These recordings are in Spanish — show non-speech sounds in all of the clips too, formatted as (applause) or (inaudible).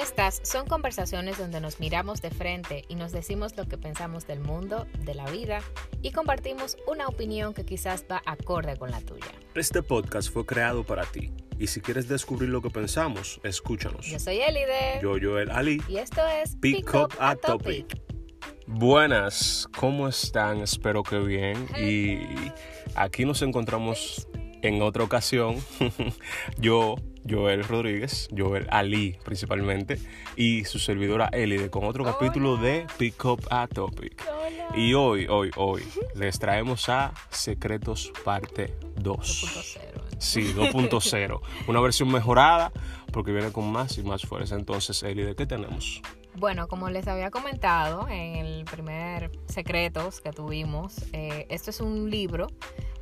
Estas son conversaciones donde nos miramos de frente y nos decimos lo que pensamos del mundo, de la vida y compartimos una opinión que quizás va acorde con la tuya. Este podcast fue creado para ti y si quieres descubrir lo que pensamos, escúchanos. Yo soy Elide. Yo, Joel Ali. Y esto es Pick, Up a topic. Buenas, ¿cómo están? Espero que bien. Y aquí nos encontramos en otra ocasión. (laughs) Yo, Joel Rodríguez, Joel Ali principalmente, y su servidora Elide con otro capítulo de Pick Up a Topic. Hola. Y hoy, hoy, hoy les traemos a Secretos Parte 2. 2.0. Sí, 2.0. (laughs) Una versión mejorada porque viene con más y más fuerza. Entonces, Elide, ¿qué tenemos? Bueno, como les había comentado en el primer secretos que tuvimos, eh, esto es un libro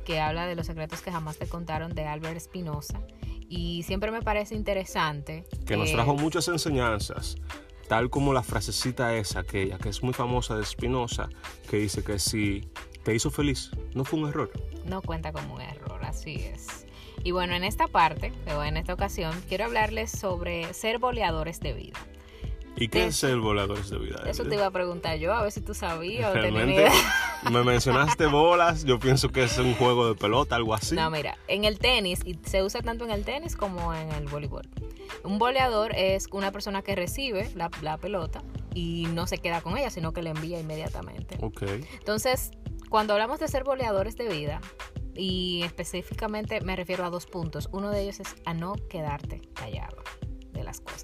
que habla de los secretos que jamás te contaron de Albert Espinosa y siempre me parece interesante Que nos trajo muchas enseñanzas, tal como la frasecita esa, aquella que es muy famosa de Spinoza, que dice que si te hizo feliz, no fue un error. no cuenta como un error, así es. Y bueno, en esta parte, o en esta ocasión, quiero hablarles sobre ser boleadores de vida. ¿Y qué es el voladores de vida? Eso te iba a preguntar yo, a ver si tú sabías o Realmente idea. (laughs) me mencionaste bolas, yo pienso que es un juego de pelota, algo así. No, mira, en el tenis, y se usa tanto en el tenis como en el voleibol. Un boleador es una persona que recibe la, la pelota y no se queda con ella, sino que la envía inmediatamente. Ok. Entonces, cuando hablamos de ser boleadores de vida, y específicamente me refiero a dos puntos, uno de ellos es a no quedarte callado.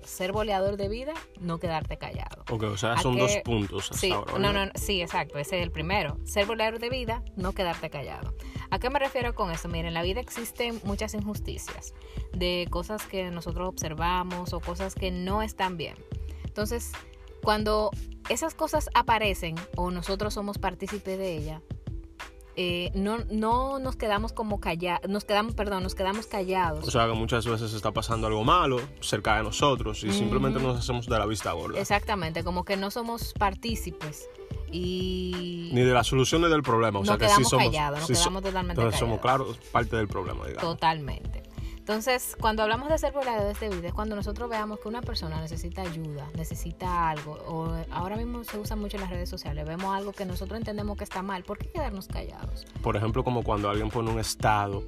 Ser boleador de vida, no quedarte callado. Ok, o sea, ¿A son dos puntos hasta Sí, ahora. no, ¿verdad? no, sí, exacto, ese es el primero. Ser boleador de vida, no quedarte callado. ¿A qué me refiero con eso? Miren, en la vida existen muchas injusticias de cosas que nosotros observamos o cosas que no están bien. Entonces, cuando esas cosas aparecen o nosotros somos partícipes de ellas, eh, no, no nos quedamos como callados, nos quedamos, perdón, nos quedamos callados. O sea, que muchas veces está pasando algo malo cerca de nosotros y simplemente nos hacemos de la vista gorda. Exactamente, como que no somos partícipes y Ni de las soluciones del problema. O nos sea, que quedamos sí somos. callados, nos sí quedamos totalmente entonces somos, callados. claro, parte del problema, digamos. Totalmente. Entonces, cuando hablamos de ser voladores de vida, es cuando nosotros veamos que una persona necesita ayuda, necesita algo, o ahora mismo se usa mucho en las redes sociales, vemos algo que nosotros entendemos que está mal, ¿por qué quedarnos callados? Por ejemplo, como cuando alguien pone un estado,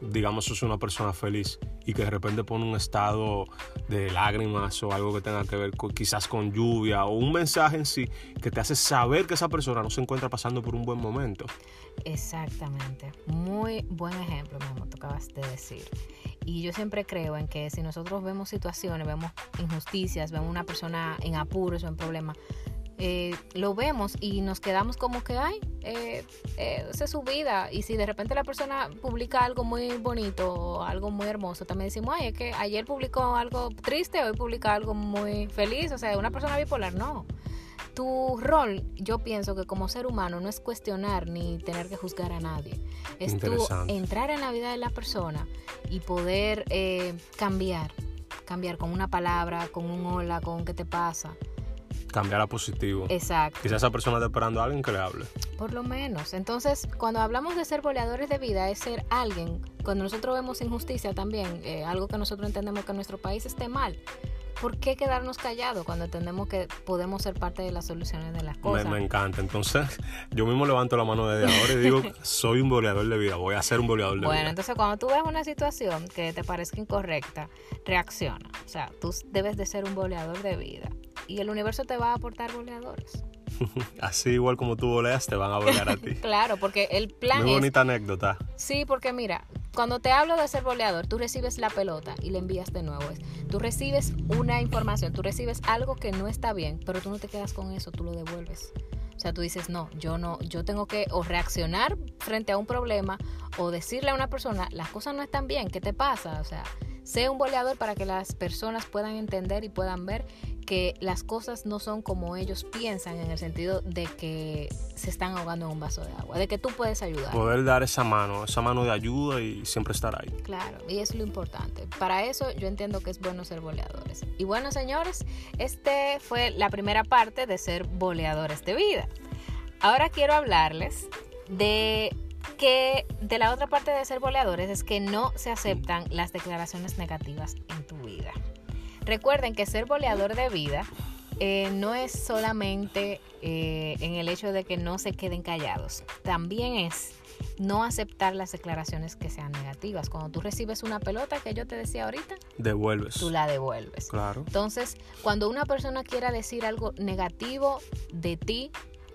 digamos, es una persona feliz y que de repente pone un estado de lágrimas o algo que tenga que ver con, quizás con lluvia o un mensaje en sí que te hace saber que esa persona no se encuentra pasando por un buen momento. Exactamente. Muy buen ejemplo, mi amor, tú acabas de decir. Y yo siempre creo en que si nosotros vemos situaciones, vemos injusticias, vemos una persona en apuros o en problemas, eh, lo vemos y nos quedamos como que, ay, eh, eh, esa es su vida. Y si de repente la persona publica algo muy bonito o algo muy hermoso, también decimos, ay, es que ayer publicó algo triste, hoy publica algo muy feliz. O sea, una persona bipolar, no. Tu rol, yo pienso que como ser humano no es cuestionar ni tener que juzgar a nadie. Es tú entrar en la vida de la persona y poder eh, cambiar. Cambiar con una palabra, con un hola, con qué te pasa. Cambiar a positivo. Exacto. Quizás esa persona está esperando a alguien que le hable. Por lo menos. Entonces, cuando hablamos de ser boleadores de vida, es ser alguien, cuando nosotros vemos injusticia también, eh, algo que nosotros entendemos que en nuestro país esté mal, ¿por qué quedarnos callados cuando entendemos que podemos ser parte de las soluciones de las Me, cosas? me encanta. Entonces, (laughs) yo mismo levanto la mano desde ahora y digo, (laughs) soy un boleador de vida, voy a ser un boleador de Bueno, vida. entonces cuando tú ves una situación que te parezca incorrecta, reacciona. O sea, tú debes de ser un boleador de vida. Y el universo te va a aportar boleadores. (laughs) Así igual como tú voleas, te van a bolear a ti. (laughs) Claro, porque el plan Muy es bonita anécdota. Sí, porque mira, cuando te hablo de ser boleador, tú recibes la pelota y la envías de nuevo. Tú recibes una información, tú recibes algo que no está bien, pero tú no te quedas con eso, tú lo devuelves. O sea, tú dices, no, yo no, yo tengo que o reaccionar frente a un problema o decirle a una persona, las cosas no están bien, ¿qué te pasa? O sea, sé un boleador para que las personas puedan entender y puedan ver que las cosas no son como ellos piensan en el sentido de que se están ahogando en un vaso de agua, de que tú puedes ayudar. Poder dar esa mano, esa mano de ayuda y siempre estar ahí. Claro, y es lo importante. Para eso yo entiendo que es bueno ser boleadores. Y bueno, señores, este fue la primera parte de ser boleadores de vida. Ahora quiero hablarles de que de la otra parte de ser boleadores es que no se aceptan las declaraciones negativas en tu vida. Recuerden que ser boleador de vida eh, no es solamente eh, en el hecho de que no se queden callados, también es no aceptar las declaraciones que sean negativas. Cuando tú recibes una pelota que yo te decía ahorita, devuelves. Tú la devuelves. Claro. Entonces, cuando una persona quiera decir algo negativo de ti,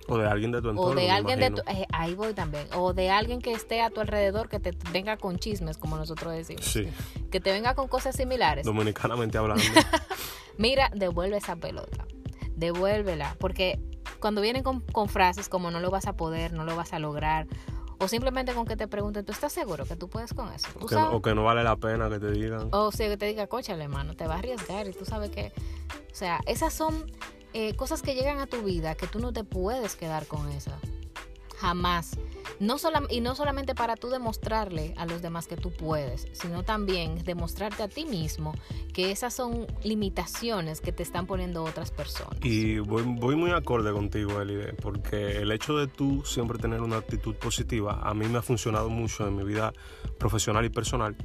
o de alguien de tu entorno. O de alguien de tu, eh, ahí voy también. O de alguien que esté a tu alrededor que te venga con chismes, como nosotros decimos. Sí. Que te venga con cosas similares. Dominicanamente hablando. (laughs) Mira, devuelve esa pelota. Devuélvela. Porque cuando vienen con, con frases como no lo vas a poder, no lo vas a lograr, o simplemente con que te pregunten, ¿tú estás seguro que tú puedes con eso? o, que, o, que, no vale la pena que te digan. O sea, que te diga, cochale, hermano, te va a arriesgar y tú sabes que... O sea, esas son eh, cosas que llegan a tu vida que tú no te puedes quedar con eso. Jamás. No y no solamente para tú demostrarle a los demás que tú puedes, sino también demostrarte a ti mismo que esas son limitaciones que te están poniendo otras personas. Y voy, muy acorde contigo, Elide, porque el hecho de tú siempre tener una actitud positiva, a mí me ha funcionado mucho en mi vida profesional y personal,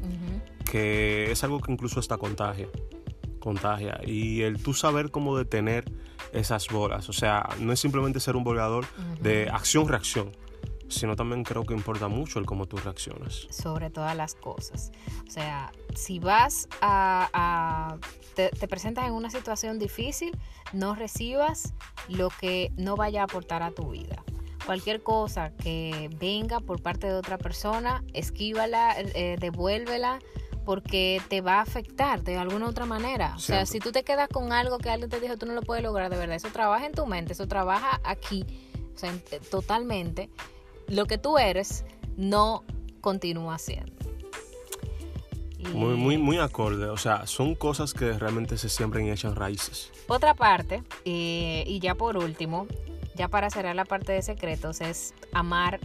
que es algo que incluso hasta contagia contagia. Y el tú saber cómo detener esas bolas. O sea, no es simplemente ser un volador de acción-reacción, sino también creo que importa mucho el cómo tú reaccionas. Sobre todas las cosas. O sea, si vas a... te, te, presentas en una situación difícil, no recibas lo que no vaya a aportar a tu vida. Cualquier cosa que venga por parte de otra persona, esquívala, eh, devuélvela porque te va a afectar de alguna otra manera. O sea, si tú te quedas con algo que alguien te dijo tú no lo puedes lograr, de verdad, eso trabaja en tu mente, eso trabaja aquí, o sea, eh, totalmente. Lo que tú eres no continúa siendo. Muy, muy, muy acorde. O sea, son cosas que realmente se siembran y echan raíces. Otra parte, eh, y ya por último, ya para cerrar la parte de secretos, es amar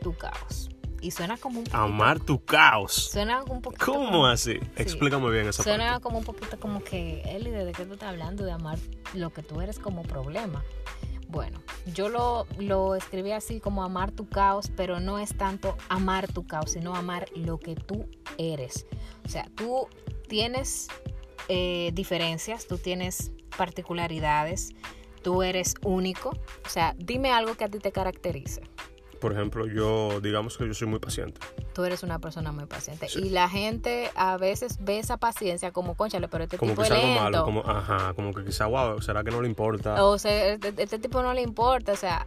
tu caos y suena como un poquito, Amar tu caos. Suena un poquito. ¿Cómo así? Explícame bien esa suena parte. como un poquito como que, Eli, ¿de qué tú estás hablando? De amar lo que tú eres como problema. Bueno, yo lo, lo escribí así como amar tu caos, pero no es tanto amar tu caos, sino amar lo que tú eres. O sea, tú tienes eh, diferencias, tú tienes particularidades, tú eres único. O sea, dime algo que a ti te caracterice por ejemplo, yo, digamos que yo soy muy paciente. Tú eres una persona muy paciente. Y la gente a veces ve esa paciencia como, conchale, pero este como tipo es algo lento. malo, como, ajá, como que quizá, wow, ¿será que no le importa? O sea, este, este tipo no le importa, o sea,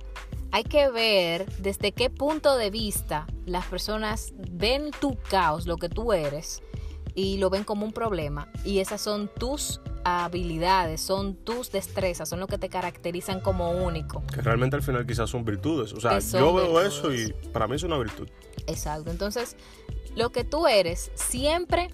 hay que ver desde qué punto de vista las personas ven tu caos, lo que tú eres, y lo ven como un problema. Y esas son tus habilidades, son tus destrezas, son lo que te caracterizan como único. Que realmente al final quizás son virtudes. O sea, yo veo eso y para mí es una virtud. Exacto. Entonces, lo que tú eres, siempre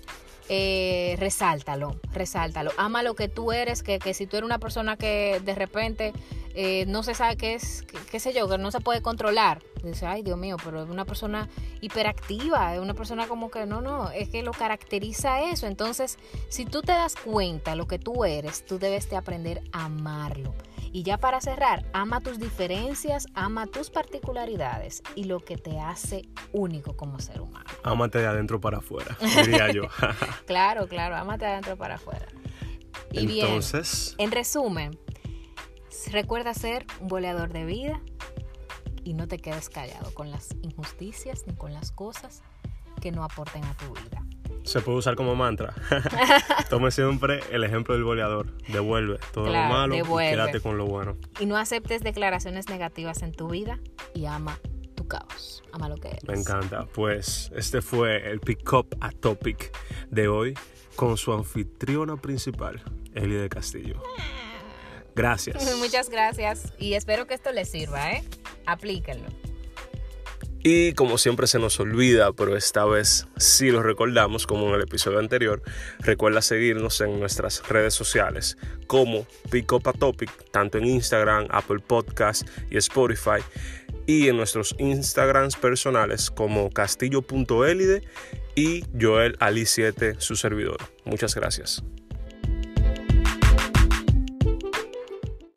eh, resáltalo, resáltalo. Ama lo que tú eres, que, que si tú eres una persona que de repente eh, no se sabe qué es, qué, sé yo, que no se puede controlar. Dice, ay Dios mío, pero es una persona hiperactiva, es una persona como que no, no, es que lo caracteriza eso. Entonces, si tú te das cuenta lo que tú eres, tú debes de aprender a amarlo. Y ya para cerrar, ama tus diferencias, ama tus particularidades y lo que te hace único como ser humano. Ámate de adentro para afuera, diría yo. (laughs) claro, claro, ámate de adentro para afuera. Y Entonces, en resumen, Recuerda ser un boleador de vida y no te quedes callado con las injusticias ni con las cosas que no aporten a tu vida. Se puede usar como mantra. (laughs) Tome siempre el ejemplo del boleador. Devuelve todo lo malo y quédate con lo bueno. Y no aceptes declaraciones negativas en tu vida y ama tu caos. Ama lo que eres. Me encanta. Pues este fue el Pick Up a Topic de hoy con su anfitriona principal, Eli de Castillo. Gracias. (laughs) Muchas gracias y espero que esto les sirva, ¿eh? Aplíquenlo. Y como siempre se nos olvida, pero esta vez sí lo recordamos, como en el episodio anterior, recuerda seguirnos en nuestras redes sociales como Pick Up a Topic, tanto en Instagram, Apple Podcast y Spotify, y en nuestros Instagrams personales como castillo.elide y Joel Ali7, su servidor. Muchas gracias.